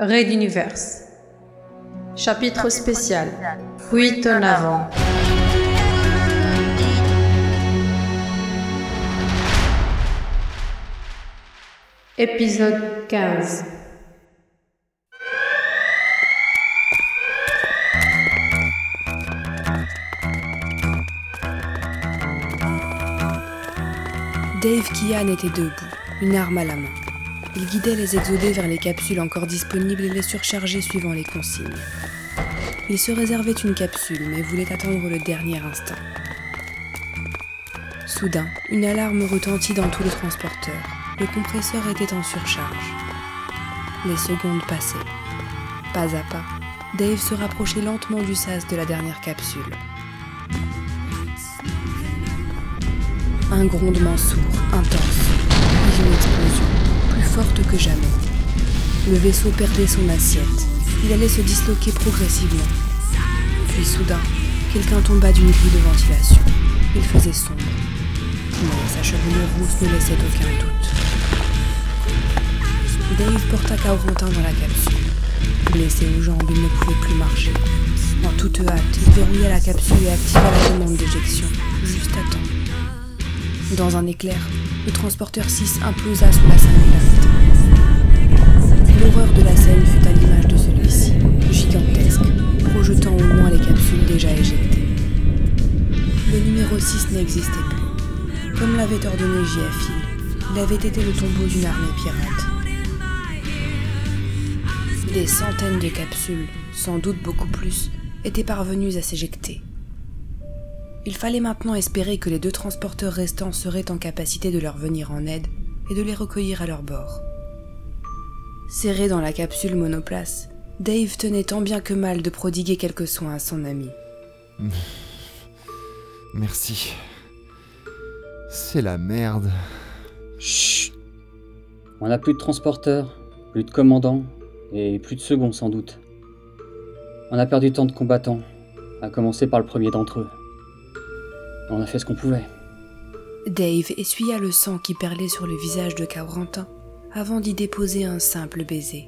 Raid d'univers. Chapitre spécial. Fuite en avant. Épisode 15. Dave Kian était debout, une arme à la main. Il guidait les exodés vers les capsules encore disponibles et les surchargeait suivant les consignes. Il se réservait une capsule, mais voulait attendre le dernier instant. Soudain, une alarme retentit dans tout le transporteur. Le compresseur était en surcharge. Les secondes passaient. Pas à pas, Dave se rapprochait lentement du sas de la dernière capsule. Un grondement sourd, intense, puis une explosion, que jamais. Le vaisseau perdait son assiette. Il allait se disloquer progressivement. Puis soudain, quelqu'un tomba d'une grille de ventilation. Il faisait sombre. Mais sa chevelure rousse ne laissait aucun doute. Dave porta Kaurentin dans la capsule. Blessé aux jambes, il ne pouvait plus marcher. En toute hâte, il verrouilla la capsule et activa la commande d'éjection, juste à temps. Dans un éclair, le transporteur 6 implosa sous la singularité. L'horreur de la scène fut à l'image de celui-ci, gigantesque, projetant au loin les capsules déjà éjectées. Le numéro 6 n'existait plus. Comme l'avait ordonné JFI, il avait été le tombeau d'une armée pirate. Des centaines de capsules, sans doute beaucoup plus, étaient parvenues à s'éjecter. Il fallait maintenant espérer que les deux transporteurs restants seraient en capacité de leur venir en aide et de les recueillir à leur bord. Serré dans la capsule monoplace, Dave tenait tant bien que mal de prodiguer quelques soins à son ami. Merci. C'est la merde. Chut On n'a plus de transporteurs, plus de commandants et plus de seconds sans doute. On a perdu tant de combattants, à commencer par le premier d'entre eux. On a fait ce qu'on pouvait. Dave essuya le sang qui perlait sur le visage de Kaurentin avant d'y déposer un simple baiser.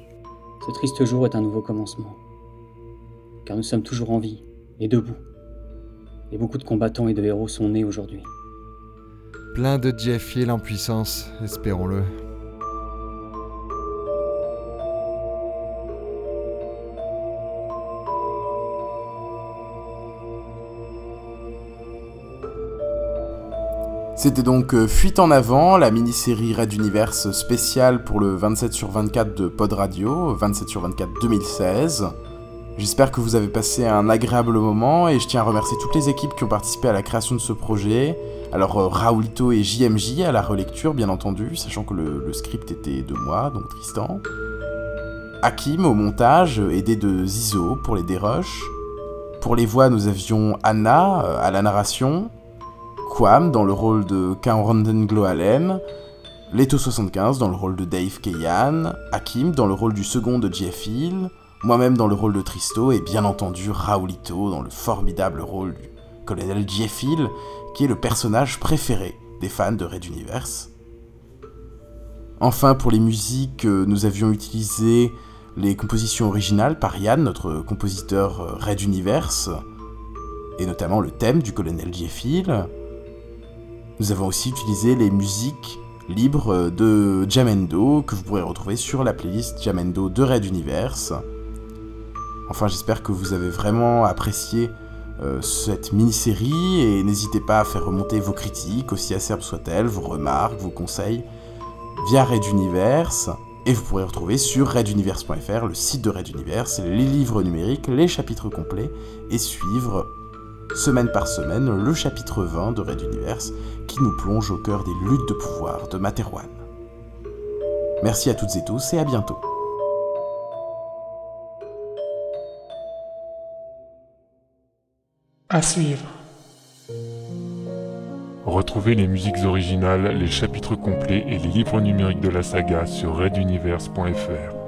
Ce triste jour est un nouveau commencement. Car nous sommes toujours en vie et debout. Et beaucoup de combattants et de héros sont nés aujourd'hui. Plein de Jeff Hill en puissance, espérons-le. C'était donc euh, Fuite en avant, la mini-série Red Universe spéciale pour le 27 sur 24 de Pod Radio, 27 sur 24 2016. J'espère que vous avez passé un agréable moment et je tiens à remercier toutes les équipes qui ont participé à la création de ce projet. Alors euh, Raoulito et JMJ à la relecture bien entendu, sachant que le, script était de moi, donc Tristan. Hakim au montage, aidé de Zizo pour les dérushs. Pour les voix, nous avions Anna euh, à la narration, Quam dans le rôle de Kaoran Gloalem, Leto75 dans le rôle de Dave Keyan, Hakim dans le rôle du second de Jeff moi-même dans le rôle de Tristo et bien entendu Raoulito dans le formidable rôle du colonel Jeff qui est le personnage préféré des fans de Red Universe. Enfin, pour les musiques, euh, nous avions utilisé les compositions originales par Yann, notre compositeur euh, Red Universe, et notamment le thème du colonel Jeff. Nous avons aussi utilisé les musiques libres de Jamendo que vous pourrez retrouver sur la playlist Jamendo de Red Universe. Enfin, j'espère que vous avez vraiment apprécié euh, cette mini-série et n'hésitez pas à faire remonter vos critiques, aussi acerbes soient-elles, vos remarques, vos conseils via Red Universe. Et vous pourrez retrouver sur reduniverse.fr, le site de Red Universe, les livres numériques, les chapitres complets et suivre semaine par semaine le chapitre 20 de Red Universe qui nous plonge au cœur des luttes de pouvoir de Materwan. Merci à toutes et tous et à bientôt. À suivre. Retrouvez les musiques originales, les chapitres complets et les livres numériques de la saga sur reduniverse.fr.